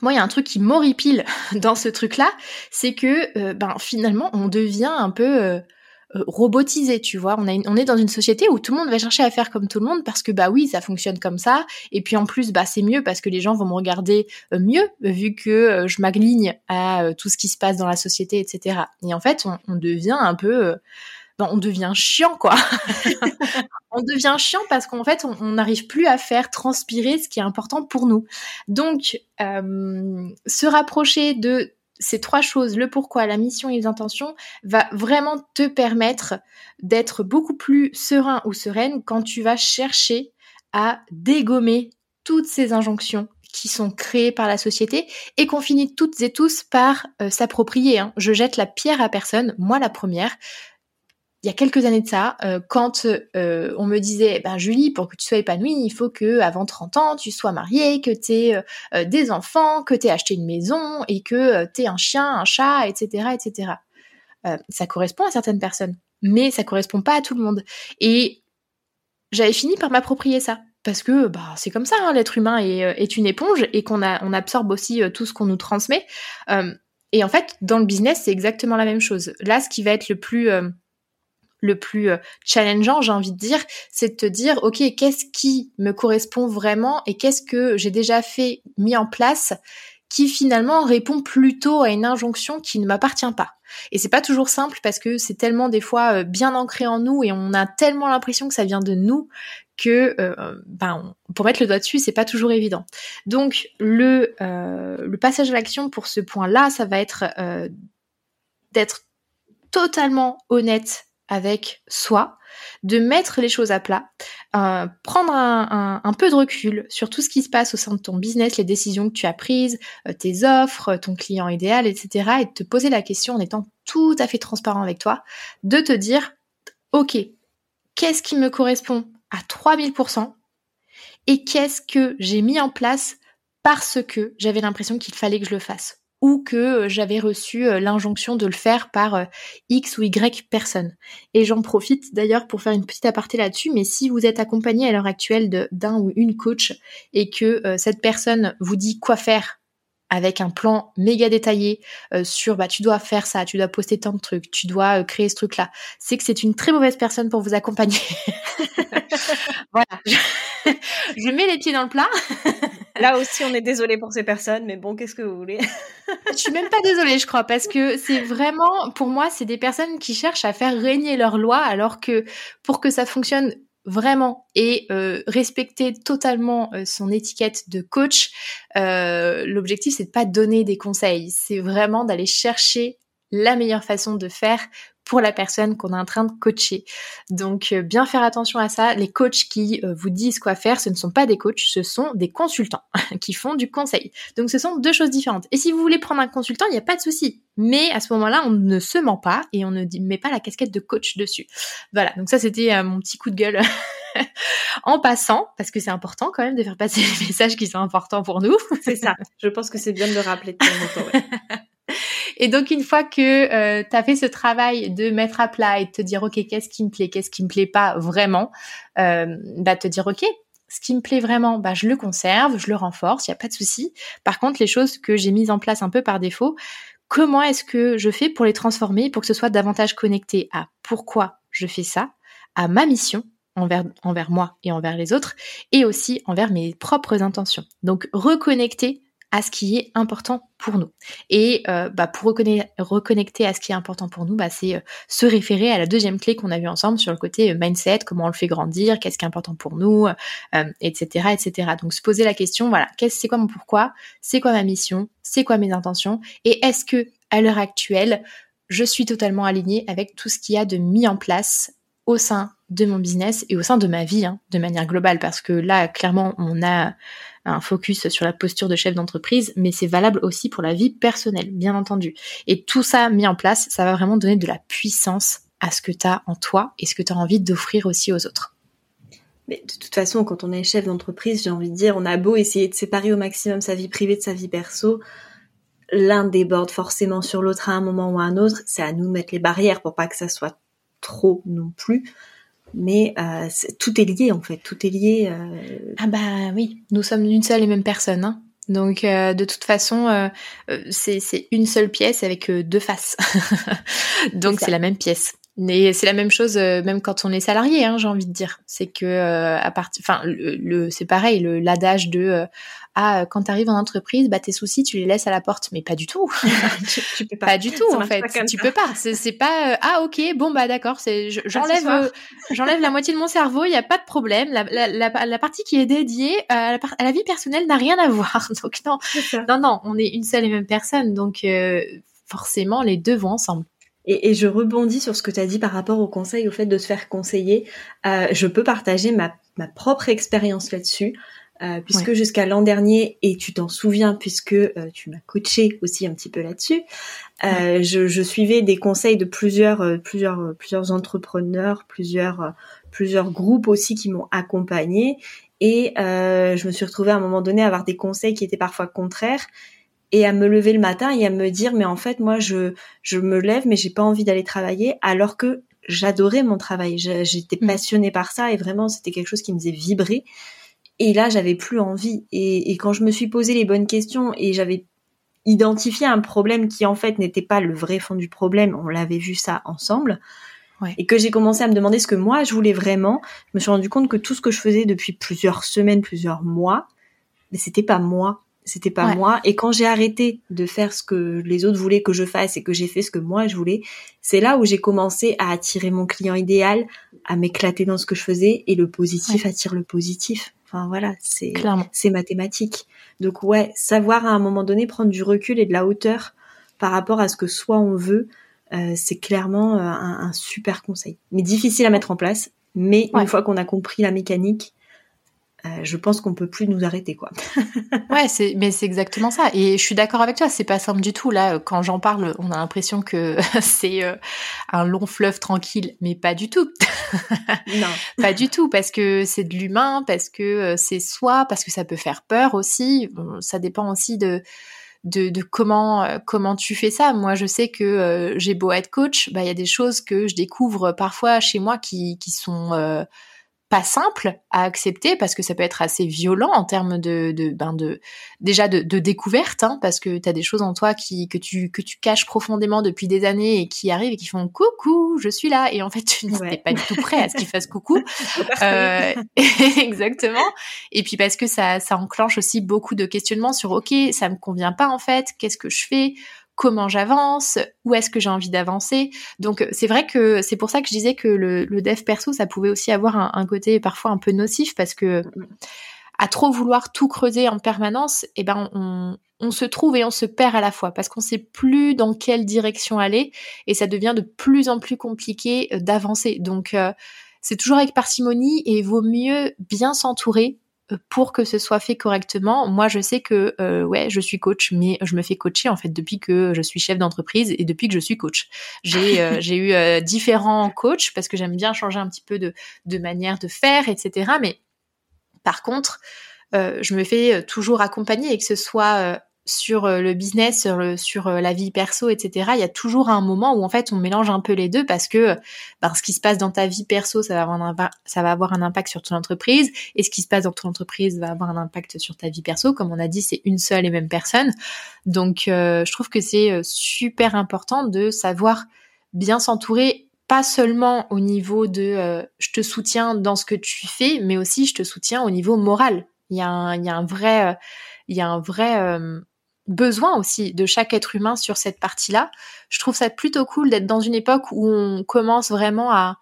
moi, il y a un truc qui m'horripile dans ce truc-là, c'est que euh, ben finalement, on devient un peu euh, euh, robotisé, tu vois. On, est dans une société où tout le monde va chercher à faire comme tout le monde parce que bah oui, ça fonctionne comme ça. Et puis en plus, bah c'est mieux parce que les gens vont me regarder mieux vu que je m'agligne à tout ce qui se passe dans la société, etc. Et en fait, on devient un peu ben, on devient chiant, quoi. on devient chiant parce qu'en fait, on n'arrive plus à faire transpirer ce qui est important pour nous. Donc, euh, se rapprocher de ces trois choses, le pourquoi, la mission et les intentions, va vraiment te permettre d'être beaucoup plus serein ou sereine quand tu vas chercher à dégommer toutes ces injonctions qui sont créées par la société et qu'on finit toutes et tous par euh, s'approprier. Hein. Je jette la pierre à personne, moi la première il y a quelques années de ça, euh, quand euh, on me disait, ben Julie, pour que tu sois épanouie, il faut que avant 30 ans, tu sois mariée, que tu aies euh, des enfants, que tu aies acheté une maison et que tu aies un chien, un chat, etc., etc. ça correspond à certaines personnes, mais ça correspond pas à tout le monde. Et j'avais fini par m'approprier ça. Parce que bah, c'est comme ça, hein, l'être humain est, une éponge et qu'on on absorbe aussi tout ce qu'on nous transmet. et en fait, dans le business, c'est exactement la même chose. Là, ce qui va être le plus le plus euh, challengeant, j'ai envie de dire, c'est de te dire, OK, qu'est-ce qui me correspond vraiment et qu'est-ce que j'ai déjà fait, mis en place qui finalement répond plutôt à une injonction qui ne m'appartient pas. Et c'est pas toujours simple parce que c'est tellement des fois euh, bien ancré en nous et on a tellement l'impression que ça vient de nous que euh, ben, pour mettre le doigt dessus, c'est pas toujours évident. Donc le, le passage à l'action pour ce point-là, ça va être d'être totalement honnête avec soi, de mettre les choses à plat, euh, prendre un, peu de recul sur tout ce qui se passe au sein de ton business, les décisions que tu as prises, euh, tes offres, ton client idéal, etc. Et de te poser la question en étant tout à fait transparent avec toi, de te dire, OK, qu'est-ce qui me correspond à 3000% et qu'est-ce que j'ai mis en place parce que j'avais l'impression qu'il fallait que je le fasse? Ou que euh, j'avais reçu euh, l'injonction de le faire par euh, X ou Y personne. Et j'en profite d'ailleurs pour faire une petite aparté là-dessus, mais si vous êtes accompagné à l'heure actuelle d'un ou une coach et que cette personne vous dit quoi faire avec un plan méga détaillé sur bah tu dois faire ça, tu dois poster tant de trucs, tu dois créer ce truc là, c'est que c'est une très mauvaise personne pour vous accompagner. voilà, je mets les pieds dans le plat. Là aussi, on est désolé pour ces personnes, mais bon, qu'est-ce que vous voulez? Je suis même pas désolée, je crois, parce que c'est vraiment, pour moi, c'est des personnes qui cherchent à faire régner leur loi, alors que pour que ça fonctionne vraiment et euh, respecter totalement euh, son étiquette de coach, euh, l'objectif c'est de pas donner des conseils, c'est vraiment d'aller chercher la meilleure façon de faire pour la personne qu'on est en train de coacher. Donc euh, bien faire attention à ça. Les coachs qui euh, vous disent quoi faire, ce ne sont pas des coachs, ce sont des consultants qui font du conseil. Donc ce sont deux choses différentes. Et si vous voulez prendre un consultant, il n'y a pas de souci. Mais à ce moment-là, on ne se ment pas et on ne met pas la casquette de coach dessus. Voilà, donc ça c'était euh, mon petit coup de gueule en passant, parce que c'est important quand même de faire passer les messages qui sont importants pour nous. C'est ça. Je pense que c'est bien de le rappeler de temps en temps. Et donc une fois que euh, tu as fait ce travail de mettre à plat et de te dire ok qu'est-ce qui me plaît, qu'est-ce qui me plaît pas vraiment, euh, bah te dire ok ce qui me plaît vraiment, bah je le conserve, je le renforce, il y a pas de souci. Par contre les choses que j'ai mises en place un peu par défaut, comment est-ce que je fais pour les transformer pour que ce soit davantage connecté à pourquoi je fais ça, à ma mission envers, envers moi et envers les autres, et aussi envers mes propres intentions. Donc reconnecter à ce qui est important pour nous. Et euh, bah, pour reconnecter à ce qui est important pour nous, bah, c'est euh, se référer à la deuxième clé qu'on a vue ensemble sur le côté euh, mindset, comment on le fait grandir, qu'est-ce qui est important pour nous, etc., etc. Donc se poser la question, voilà, qu'est-ce, c'est quoi mon pourquoi, c'est quoi ma mission, c'est quoi mes intentions, et est-ce que à l'heure actuelle, je suis totalement alignée avec tout ce qu'il y a de mis en place au sein de mon business et au sein de ma vie, hein, de manière globale, parce que là, clairement, on a un focus sur la posture de chef d'entreprise, mais c'est valable aussi pour la vie personnelle, bien entendu. Et tout ça mis en place, ça va vraiment donner de la puissance à ce que tu as en toi et ce que tu as envie d'offrir aussi aux autres. Mais de toute façon, quand on est chef d'entreprise, j'ai envie de dire, on a beau essayer de séparer au maximum sa vie privée de sa vie perso, l'un déborde forcément sur l'autre à un moment ou à un autre. C'est à nous de mettre les barrières pour pas que ça soit trop non plus mais euh, tout est lié en fait, tout est lié. Euh... Ah bah oui, nous sommes une seule et même personne. Hein. Donc euh, de toute façon, euh, c'est une seule pièce avec deux faces. Donc c'est la même pièce. Mais c'est la même chose même quand on est salarié, hein, j'ai envie de dire. C'est que à partir, enfin le, c'est pareil, l'adage de ah quand t'arrives en entreprise, bah tes soucis tu les laisses à la porte, mais pas du tout. tu, peux pas. pas du tout en fait. Tu peux pas. C'est pas euh, ah ok bon bah d'accord c'est j'enlève euh, j'enlève la moitié de mon cerveau, il y a pas de problème. La, la, la, la, partie qui est dédiée à la, à la vie personnelle n'a rien à voir. Donc non non non on est une seule et même personne donc euh, forcément les deux vont ensemble. Et, et, je rebondis sur ce que tu as dit par rapport au conseil, au fait de se faire conseiller. Euh, je peux partager ma, ma propre expérience là-dessus. Euh, puisque jusqu'à l'an dernier, et tu t'en souviens puisque euh, tu m'as coaché aussi un petit peu là-dessus, euh, je, je, suivais des conseils de plusieurs, euh, plusieurs, plusieurs entrepreneurs, plusieurs, plusieurs groupes aussi qui m'ont accompagné, et je me suis retrouvée à un moment donné à avoir des conseils qui étaient parfois contraires et à me lever le matin et à me dire mais en fait moi je je me lève mais j'ai pas envie d'aller travailler alors que j'adorais mon travail j'étais mmh. passionnée par ça et vraiment c'était quelque chose qui me faisait vibrer et là, j'avais plus envie. Et, quand je me suis posé les bonnes questions et j'avais identifié un problème qui en fait n'était pas le vrai fond du problème, on l'avait vu ça ensemble, et que j'ai commencé à me demander ce que moi je voulais vraiment, je me suis rendu compte que tout ce que je faisais depuis plusieurs semaines, plusieurs mois, mais c'était pas moi. C'était pas moi. Et quand j'ai arrêté de faire ce que les autres voulaient que je fasse et que j'ai fait ce que moi je voulais, c'est là où j'ai commencé à attirer mon client idéal, à m'éclater dans ce que je faisais et le positif attire le positif. Enfin voilà, c'est c'est mathématique. Donc ouais, savoir à un moment donné prendre du recul et de la hauteur par rapport à ce que soit on veut, c'est clairement un, super conseil. Mais difficile à mettre en place. Mais une fois qu'on a compris la mécanique, euh, je pense qu'on peut plus nous arrêter quoi. ouais, c'est mais c'est exactement ça et je suis d'accord avec toi, c'est pas simple du tout là quand j'en parle, on a l'impression que c'est euh, un long fleuve tranquille, mais pas du tout. non, pas du tout parce que c'est de l'humain, parce que euh, c'est soi, parce que ça peut faire peur aussi, ça dépend aussi de de, de, comment comment tu fais ça. Moi, je sais que j'ai beau être coach, bah il y a des choses que je découvre parfois chez moi qui qui sont pas simple à accepter parce que ça peut être assez violent en termes de, de ben de déjà de, de découverte hein, parce que tu as des choses en toi qui que tu que tu caches profondément depuis des années et qui arrivent et qui font coucou je suis là. Et en fait tu n'es pas du tout prêt à ce qu'ils fassent coucou. Euh, exactement. Et puis parce que ça ça enclenche aussi beaucoup de questionnements sur ok ça me convient pas en fait qu'est-ce que je fais? Comment j'avance, où est-ce que j'ai envie d'avancer. Donc euh, c'est vrai que c'est pour ça que je disais que le, dev perso, ça pouvait aussi avoir un, côté parfois un peu nocif parce que à trop vouloir tout creuser en permanence, eh ben on, se trouve et on se perd à la fois parce qu'on sait plus dans quelle direction aller et ça devient de plus en plus compliqué euh, d'avancer. Donc euh, c'est toujours avec parcimonie et vaut mieux bien s'entourer pour que ce soit fait correctement, moi je sais que euh, ouais, je suis coach, mais je me fais coacher en fait depuis que je suis chef d'entreprise et depuis que je suis coach. J'ai euh, j'ai eu différents coachs parce que j'aime bien changer un petit peu de de manière de faire, etc. Mais par contre, je me fais toujours accompagner et que ce soit sur euh, le business, sur, sur euh, la vie perso, etc. Il y a toujours un moment où en fait on mélange un peu les deux parce que ben, ce qui se passe dans ta vie perso, ça va avoir un, ça va avoir un impact sur ton entreprise et ce qui se passe dans ton entreprise va avoir un impact sur ta vie perso. Comme on a dit, c'est une seule et même personne. Donc euh, je trouve que c'est super important de savoir bien s'entourer pas seulement au niveau de je te soutiens dans ce que tu fais, mais aussi je te soutiens au niveau moral. Il y a un, il y a un vrai, il y a un vrai besoin aussi de chaque être humain sur cette partie-là. Je trouve ça plutôt cool d'être dans une époque où on commence vraiment à,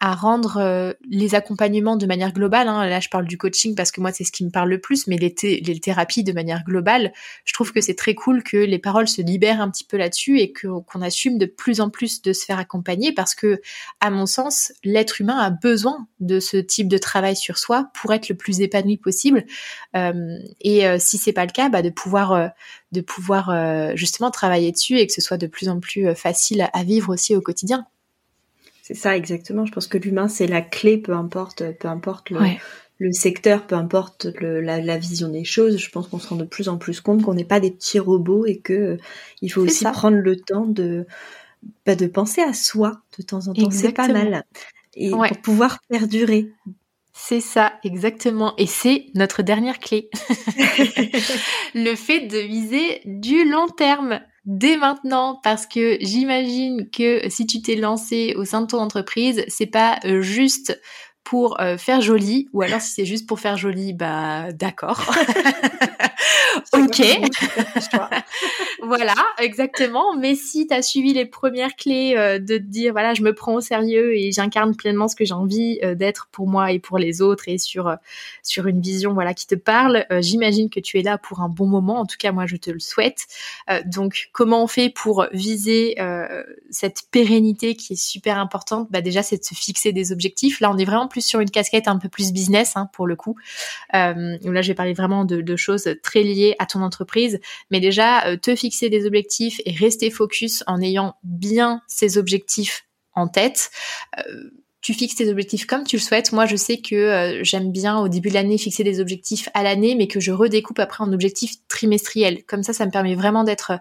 à rendre euh, les accompagnements de manière globale. Hein. Là, je parle du coaching parce que moi, c'est ce qui me parle le plus, mais les, thérapies de manière globale, je trouve que c'est très cool que les paroles se libèrent un petit peu là-dessus et qu'on assume de plus en plus de se faire accompagner parce que, à mon sens, l'être humain a besoin de ce type de travail sur soi pour être le plus épanoui possible. Euh, et euh, si c'est pas le cas, bah, de pouvoir euh, de pouvoir justement travailler dessus et que ce soit de plus en plus facile à vivre aussi au quotidien. C'est ça exactement. Je pense que l'humain c'est la clé, peu importe, peu importe le, secteur, peu importe la, vision des choses. Je pense qu'on se rend de plus en plus compte qu'on n'est pas des petits robots et que euh, il faut aussi prendre le temps de bah, de penser à soi de temps en temps. C'est pas mal et pour pouvoir perdurer. C'est ça, exactement. Et c'est notre dernière clé. le fait de viser du long terme dès maintenant parce que j'imagine que si tu t'es lancé au sein de ton entreprise, c'est pas euh, juste pour euh, faire joli ou alors si c'est juste pour faire joli, bah d'accord. ok. voilà, exactement. Mais si tu as suivi les premières clés euh, de te dire, voilà, je me prends au sérieux et j'incarne pleinement ce que j'ai envie euh, d'être pour moi et pour les autres et sur, euh, sur une vision voilà qui te parle, j'imagine que tu es là pour un bon moment. En tout cas, moi, je te le souhaite. donc, comment on fait pour viser cette pérennité qui est super importante? Bah, Déjà, c'est de se fixer des objectifs. Là, on est vraiment plus sur une casquette un peu plus business hein, pour le coup. là, je vais parler vraiment de, de choses très liées à ton entreprise, mais déjà euh, te fixer des objectifs et rester focus en ayant bien ces objectifs en tête. Euh, tu fixes tes objectifs comme tu le souhaites. Moi, je sais que euh, j'aime bien au début de l'année fixer des objectifs à l'année, mais que je redécoupe après en objectifs trimestriels. Comme ça, ça me permet vraiment d'être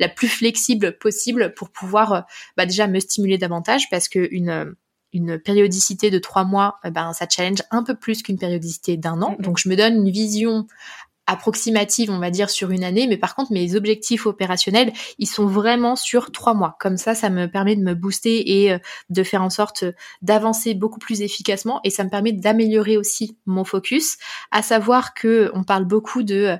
la plus flexible possible pour pouvoir bah, déjà me stimuler davantage parce que une une périodicité de trois mois, ben ça challenge un peu plus qu'une périodicité d'un an. Donc je me donne une vision approximative, on va dire, sur une année, mais par contre, mes objectifs opérationnels, ils sont vraiment sur trois mois. Comme ça, ça me permet de me booster et euh, de faire en sorte d'avancer beaucoup plus efficacement et ça me permet d'améliorer aussi mon focus. À savoir que on parle beaucoup de euh,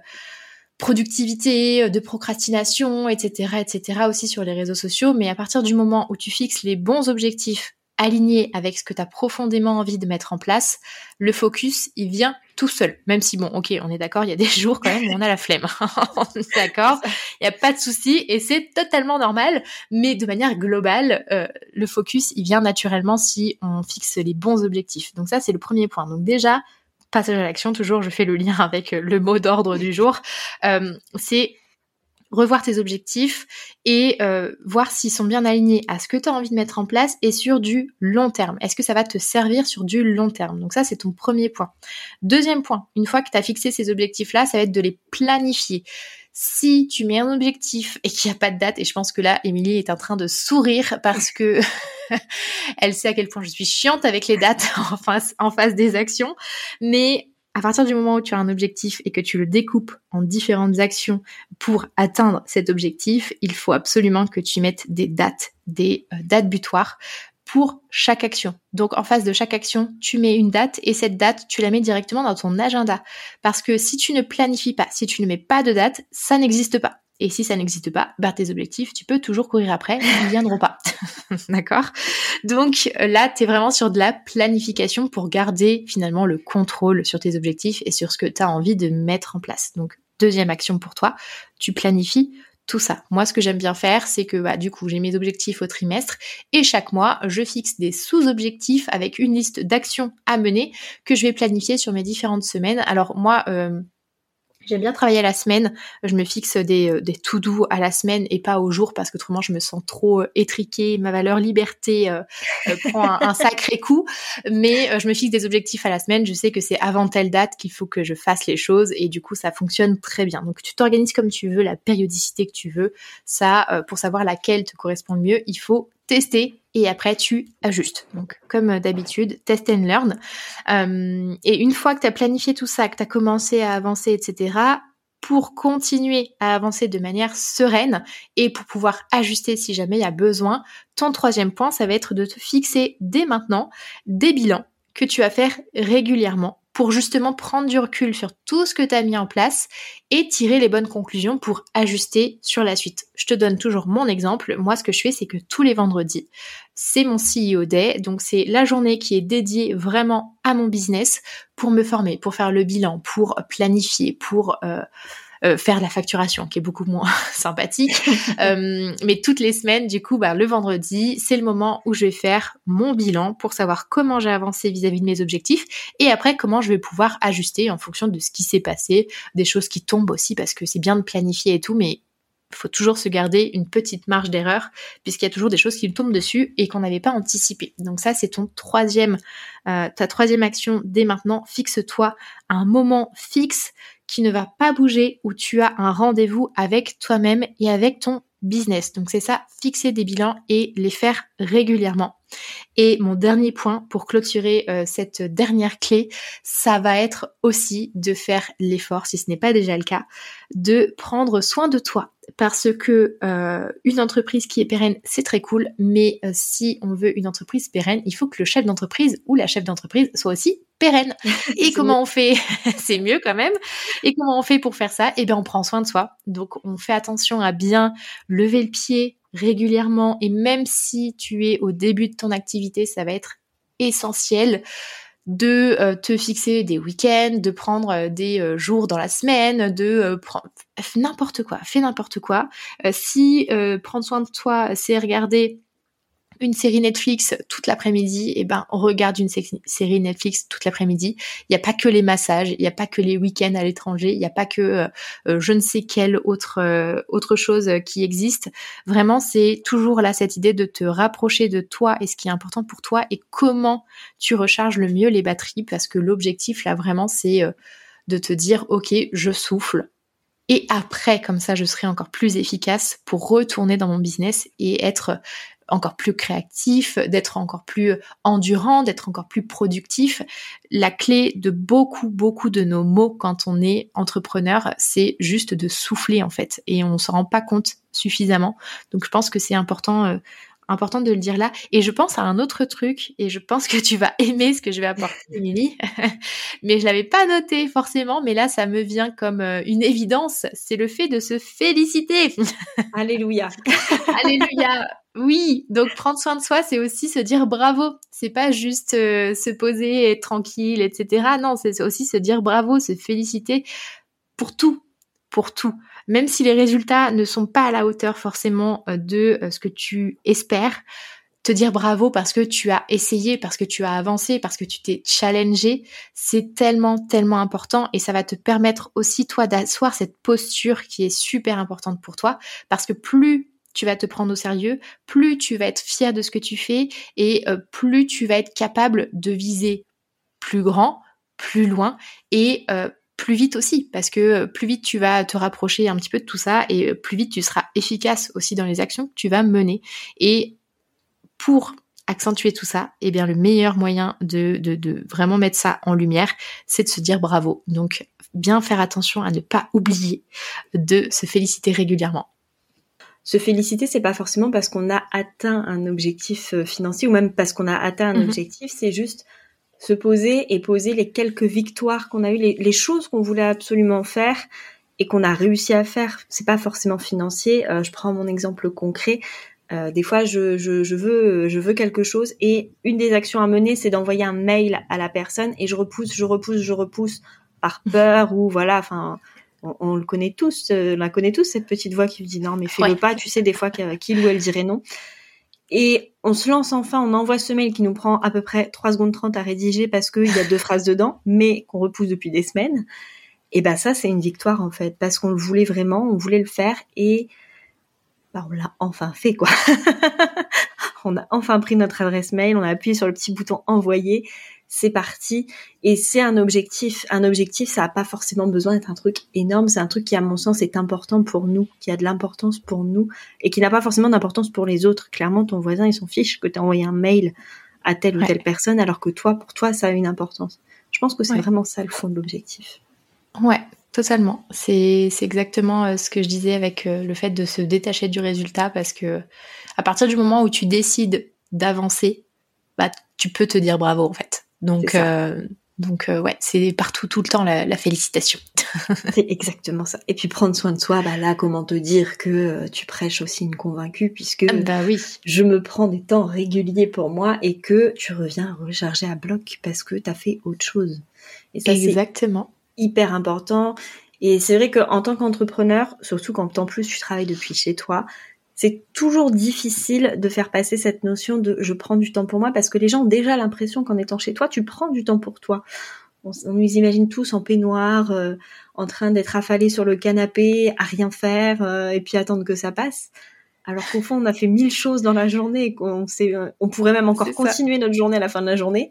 productivité, euh, de procrastination, etc., etc. aussi sur les réseaux sociaux, mais à partir du moment où tu fixes les bons objectifs aligné avec ce que tu as profondément envie de mettre en place, le focus, il vient tout seul. Même si, bon, ok, on est d'accord, il y a des jours quand même où on a la flemme. d'accord Il n'y a pas de souci et c'est totalement normal. Mais de manière globale, euh, le focus, il vient naturellement si on fixe les bons objectifs. Donc ça, c'est le premier point. Donc déjà, passage à l'action, toujours, je fais le lien avec le mot d'ordre du jour. Euh, c'est revoir tes objectifs et euh, voir s'ils sont bien alignés à ce que tu as envie de mettre en place et sur du long terme. Est-ce que ça va te servir sur du long terme? Donc ça, c'est ton premier point. Deuxième point, une fois que tu as fixé ces objectifs-là, ça va être de les planifier. Si tu mets un objectif et qu'il n'y a pas de date, et je pense que là, Émilie est en train de sourire parce que elle sait à quel point je suis chiante avec les dates en face, en face des actions, mais à partir du moment où tu as un objectif et que tu le découpes en différentes actions pour atteindre cet objectif, il faut absolument que tu mettes des dates, des euh, dates butoirs pour chaque action. Donc en face de chaque action, tu mets une date et cette date, tu la mets directement dans ton agenda. Parce que si tu ne planifies pas, si tu ne mets pas de date, ça n'existe pas. Et si ça n'existe pas, bah tes objectifs, tu peux toujours courir après, ils viendront pas. D'accord? Donc là, tu es vraiment sur de la planification pour garder finalement le contrôle sur tes objectifs et sur ce que tu as envie de mettre en place. Donc deuxième action pour toi, tu planifies tout ça. Moi, ce que j'aime bien faire, c'est que bah, du coup, j'ai mes objectifs au trimestre et chaque mois, je fixe des sous-objectifs avec une liste d'actions à mener que je vais planifier sur mes différentes semaines. Alors moi, euh, J'aime bien travailler à la semaine. Je me fixe des, euh, des tout doux à la semaine et pas au jour parce que autrement je me sens trop euh, étriquée. Ma valeur liberté euh, prend un, sacré coup. Mais je me fixe des objectifs à la semaine. Je sais que c'est avant telle date qu'il faut que je fasse les choses et du coup ça fonctionne très bien. Donc tu t'organises comme tu veux, la périodicité que tu veux. Ça, pour savoir laquelle te correspond le mieux, il faut tester et après tu ajustes. Donc comme d'habitude, test and learn. Euh, et une fois que tu as planifié tout ça, que tu as commencé à avancer, etc., pour continuer à avancer de manière sereine et pour pouvoir ajuster si jamais il y a besoin, ton troisième point, ça va être de te fixer dès maintenant des bilans que tu vas faire régulièrement pour justement prendre du recul sur tout ce que tu as mis en place et tirer les bonnes conclusions pour ajuster sur la suite. Je te donne toujours mon exemple. Moi, ce que je fais, c'est que tous les vendredis, c'est mon CEO Day. Donc, c'est la journée qui est dédiée vraiment à mon business pour me former, pour faire le bilan, pour planifier, pour... Euh, euh, faire la facturation, qui est beaucoup moins sympathique. Euh, mais toutes les semaines, du coup, bah, le vendredi, c'est le moment où je vais faire mon bilan pour savoir comment j'ai avancé vis-à-vis de mes objectifs et après comment je vais pouvoir ajuster en fonction de ce qui s'est passé, des choses qui tombent aussi parce que c'est bien de planifier et tout, mais il faut toujours se garder une petite marge d'erreur puisqu'il y a toujours des choses qui nous tombent dessus et qu'on n'avait pas anticipé. Donc ça, c'est ton troisième, euh, ta troisième action dès maintenant. Fixe-toi un moment fixe qui ne va pas bouger, où tu as un rendez-vous avec toi-même et avec ton business. Donc c'est ça, fixer des bilans et les faire régulièrement. Et mon dernier point pour clôturer euh, cette dernière clé, ça va être aussi de faire l'effort, si ce n'est pas déjà le cas, de prendre soin de toi. Parce que euh, une entreprise qui est pérenne, c'est très cool, mais euh, si on veut une entreprise pérenne, il faut que le chef d'entreprise ou la chef d'entreprise soit aussi pérenne. Et comment on fait? C'est mieux quand même. Et comment on fait pour faire ça? Eh bien, on prend soin de soi. Donc, on fait attention à bien lever le pied régulièrement. Et même si tu es au début de ton activité, ça va être essentiel de euh, te fixer des week-ends, de prendre euh, des euh, jours dans la semaine, de prendre n'importe quoi, fais n'importe quoi. si prendre soin de toi, c'est regarder une série Netflix toute l'après-midi, et eh ben on regarde une série Netflix toute l'après-midi. Il n'y a pas que les massages, il n'y a pas que les week-ends à l'étranger, il n'y a pas que euh, euh, je ne sais quelle autre euh, autre chose qui existe. Vraiment, c'est toujours là cette idée de te rapprocher de toi et ce qui est important pour toi et comment tu recharges le mieux les batteries parce que l'objectif là vraiment c'est de te dire ok je souffle et après, comme ça, je serai encore plus efficace pour retourner dans mon business et être encore plus créatif, d'être encore plus endurant, d'être encore plus productif. La clé de beaucoup, beaucoup de nos mots quand on est entrepreneur, c'est juste de souffler en fait. Et on s'en rend pas compte suffisamment. Donc je pense que c'est important. Important de le dire là. Et je pense à un autre truc, et je pense que tu vas aimer ce que je vais apporter, Émilie. mais je l'avais pas noté forcément, mais là, ça me vient comme euh, une évidence. C'est le fait de se féliciter. Alléluia. Alléluia. Oui, donc prendre soin de soi, c'est aussi se dire bravo. C'est pas juste euh, se poser, être tranquille, etc. Non, c'est aussi se dire bravo, se féliciter pour tout, pour tout. Même si les résultats ne sont pas à la hauteur forcément euh, de euh, ce que tu espères, te dire bravo parce que tu as essayé, parce que tu as avancé, parce que tu t'es challengé, c'est tellement, tellement important et ça va te permettre aussi toi d'asseoir cette posture qui est super importante pour toi parce que plus tu vas te prendre au sérieux, plus tu vas être fier de ce que tu fais et euh, plus tu vas être capable de viser plus grand, plus loin et plus vite aussi parce que euh, plus vite tu vas te rapprocher un petit peu de tout ça et plus vite tu seras efficace aussi dans les actions que tu vas mener et pour accentuer tout ça, eh bien le meilleur moyen de, de, de vraiment mettre ça en lumière, c'est de se dire bravo. Donc bien faire attention à ne pas oublier de se féliciter régulièrement se féliciter, c'est pas forcément parce qu'on a atteint un objectif euh, financier ou même parce qu'on a atteint un mhm. objectif, c'est juste se poser et poser les quelques victoires qu'on a eues, les, choses qu'on voulait absolument faire et qu'on a réussi à faire. C'est pas forcément financier. Euh, je prends mon exemple concret. Euh, des fois, je, je, je, veux, je veux quelque chose et une des actions à mener, c'est d'envoyer un mail à la personne et je repousse, je repousse, je repousse par peur ou voilà, enfin, on, le connaît tous, euh, on la connaît tous cette petite voix qui vous dit non mais fais-le pas, tu sais des fois qu'il ou elle dirait non. Et on se lance enfin, on envoie ce mail qui nous prend à peu près 3 secondes 30 à rédiger parce qu'il y a deux phrases dedans, mais qu'on repousse depuis des semaines. Et ben ça c'est une victoire en fait, parce qu'on le voulait vraiment, on voulait le faire et bah, on l'a enfin fait quoi. on a enfin pris notre adresse mail, on a appuyé sur le petit bouton envoyer c'est parti. Et c'est un objectif. Un objectif, ça n'a pas forcément besoin d'être un truc énorme. C'est un truc qui, à mon sens, est important pour nous, qui a de l'importance pour nous et qui n'a pas forcément d'importance pour les autres. Clairement, ton voisin, il s'en fiche que tu as envoyé un mail à telle ou telle personne, alors que toi, pour toi, ça a une importance. Je pense que c'est vraiment ça le fond de l'objectif. Ouais, totalement. C'est exactement euh, ce que je disais avec euh, le fait de se détacher du résultat parce que à partir du moment où tu décides d'avancer, bah, tu peux te dire bravo en fait. Donc, euh, donc euh, ouais, c'est partout tout le temps la, félicitation. c'est exactement ça. Et puis prendre soin de soi, bah là, comment te dire que euh, tu prêches aussi une convaincue puisque ah, bah oui. je me prends des temps réguliers pour moi et que tu reviens recharger à bloc parce que tu as fait autre chose. Et ça, exactement. Hyper important. Et c'est vrai qu'en tant qu'entrepreneur, surtout quand en plus tu travailles depuis chez toi, c'est toujours difficile de faire passer cette notion de je prends du temps pour moi parce que les gens ont déjà l'impression qu'en étant chez toi, tu prends du temps pour toi. On, nous imagine tous en peignoir, euh, en train d'être affalés sur le canapé, à rien faire euh, et puis attendre que ça passe. Alors qu'au fond, on a fait mille choses dans la journée et qu'on euh, on pourrait même encore continuer notre journée à la fin de la journée.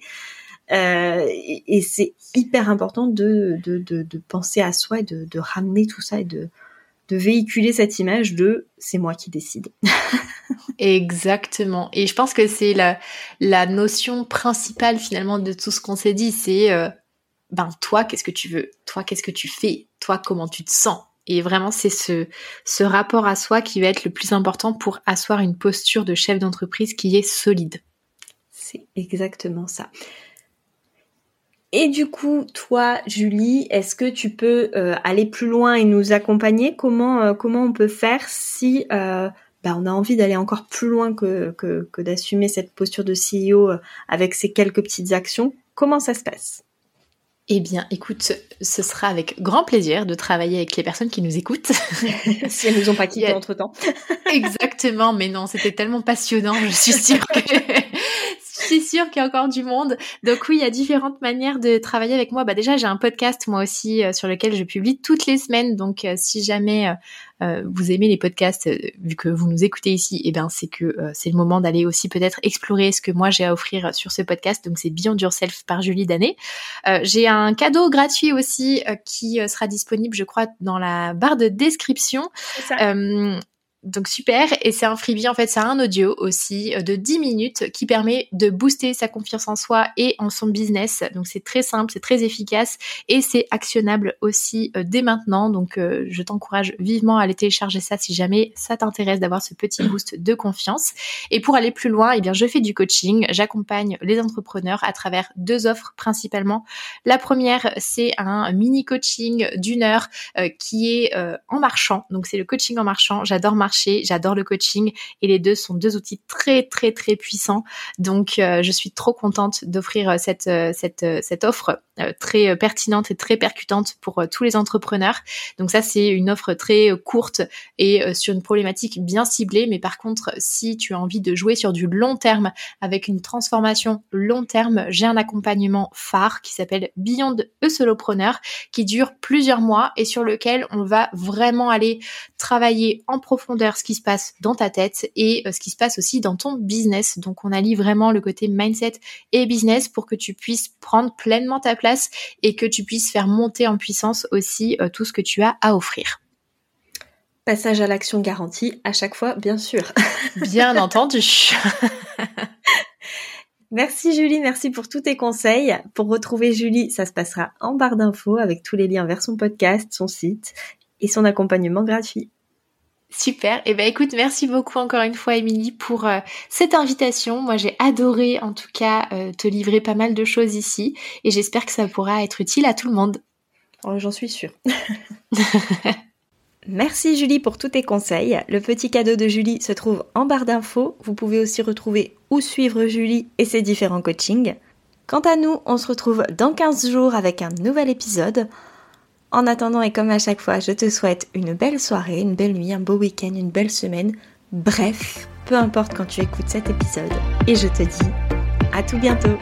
et, c'est hyper important de, de, de, de, penser à soi et de, de ramener tout ça et de, de véhiculer cette image de c'est moi qui décide. Exactement. Et je pense que c'est la, la notion principale finalement de tout ce qu'on s'est dit, c'est euh, ben toi qu'est-ce que tu veux, toi qu'est-ce que tu fais, toi comment tu te sens? Et vraiment c'est ce, ce rapport à soi qui va être le plus important pour asseoir une posture de chef d'entreprise qui est solide. C'est exactement ça. Et du coup, toi, Julie, est-ce que tu peux euh, aller plus loin et nous accompagner? Comment euh, comment on peut faire si euh, bah, on a envie d'aller encore plus loin que, que, que d'assumer cette posture de CEO avec ces quelques petites actions? Comment ça se passe? Eh bien, écoute, ce sera avec grand plaisir de travailler avec les personnes qui nous écoutent. si elles nous ont pas quitté entre temps. Exactement, mais non, c'était tellement passionnant, je suis sûre que suis sûre qu'il y a encore du monde. Donc oui, il y a différentes manières de travailler avec moi. Bah déjà, j'ai un podcast moi aussi euh, sur lequel je publie toutes les semaines. Donc euh, si jamais euh, vous aimez les podcasts, vu que vous nous écoutez ici, eh ben c'est que c'est le moment d'aller aussi peut-être explorer ce que moi j'ai à offrir sur ce podcast. Donc c'est Beyond Yourself par Julie Danet. j'ai un cadeau gratuit aussi qui sera disponible, je crois, dans la barre de description. Donc super. Et c'est un freebie, en fait, c'est un audio aussi de 10 minutes qui permet de booster sa confiance en soi et en son business. Donc c'est très simple, c'est très efficace et c'est actionnable aussi dès maintenant. Donc je t'encourage vivement à aller télécharger ça si jamais ça t'intéresse d'avoir ce petit boost de confiance. Et pour aller plus loin, eh bien je fais du coaching, j'accompagne les entrepreneurs à travers deux offres principalement. La première, c'est un mini coaching d'une heure euh, qui est euh, en marchant. Donc c'est le coaching en marchant. J'adore marcher, j'adore le coaching et les deux sont deux outils très très très puissants. Donc euh, je suis trop contente d'offrir cette cette cette offre très pertinente et très percutante pour tous les entrepreneurs. Donc ça c'est une offre très courte et sur une problématique bien ciblée. Mais par contre, si tu as envie de jouer sur du long terme avec une transformation long terme, j'ai un accompagnement phare qui s'appelle Beyond e Solopreneur qui dure plusieurs mois et sur lequel on va vraiment aller travailler en profondeur ce qui se passe dans ta tête et euh, ce qui se passe aussi dans ton business. Donc on allie vraiment le côté mindset et business pour que tu puisses prendre pleinement ta place et que tu puisses faire monter en puissance aussi euh, tout ce que tu as à offrir. Passage à l'action garantie à chaque fois, bien sûr. bien entendu. Merci Julie, merci pour tous tes conseils. Pour retrouver Julie, ça se passera en barre d'infos avec tous les liens vers son podcast, son site et son accompagnement gratuit. Super. Et eh ben écoute, merci beaucoup encore une fois Émilie pour euh, cette invitation. Moi j'ai adoré en tout cas euh, te livrer pas mal de choses ici et j'espère que ça pourra être utile à tout le monde. Oh, j'en suis sûre. Merci Julie pour tous tes conseils. Le petit cadeau de Julie se trouve en barre d'infos. Vous pouvez aussi retrouver ou suivre Julie et ses différents coachings. Quant à nous, on se retrouve dans 15 jours avec un nouvel épisode. En attendant et comme à chaque fois, je te souhaite une belle soirée, une belle nuit, un beau week-end, une belle semaine. Bref, peu importe quand tu écoutes cet épisode. Et je te dis à tout bientôt